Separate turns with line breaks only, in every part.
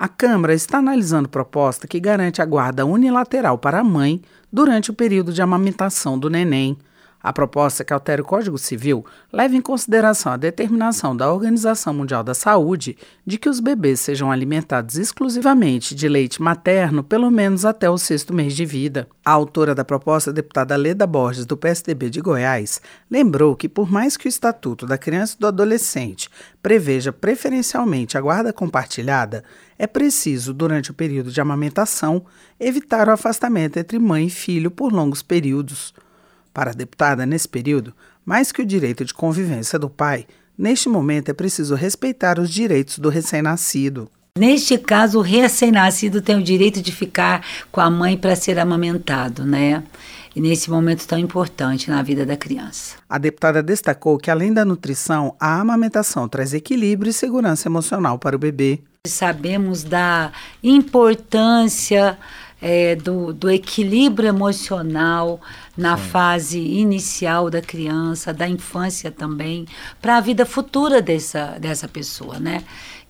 A Câmara está analisando proposta que garante a guarda unilateral para a mãe durante o período de amamentação do neném. A proposta que altera o Código Civil leva em consideração a determinação da Organização Mundial da Saúde de que os bebês sejam alimentados exclusivamente de leite materno pelo menos até o sexto mês de vida. A autora da proposta, a deputada Leda Borges, do PSDB de Goiás, lembrou que, por mais que o Estatuto da Criança e do Adolescente preveja preferencialmente a guarda compartilhada, é preciso, durante o período de amamentação, evitar o afastamento entre mãe e filho por longos períodos. Para a deputada, nesse período, mais que o direito de convivência do pai, neste momento é preciso respeitar os direitos do recém-nascido.
Neste caso, o recém-nascido tem o direito de ficar com a mãe para ser amamentado, né? E nesse momento tão importante na vida da criança.
A deputada destacou que, além da nutrição, a amamentação traz equilíbrio e segurança emocional para o bebê.
Sabemos da importância é, do, do, equilíbrio emocional na Sim. fase inicial da criança, da infância também, para a vida futura dessa, dessa pessoa, né?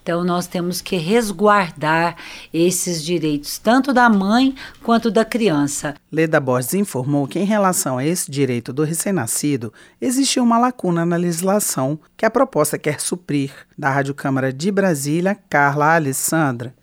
Então, nós temos que resguardar esses direitos, tanto da mãe quanto da criança.
Leda Borges informou que, em relação a esse direito do recém-nascido, existe uma lacuna na legislação que a proposta quer suprir. Da Rádio Câmara de Brasília, Carla Alessandra.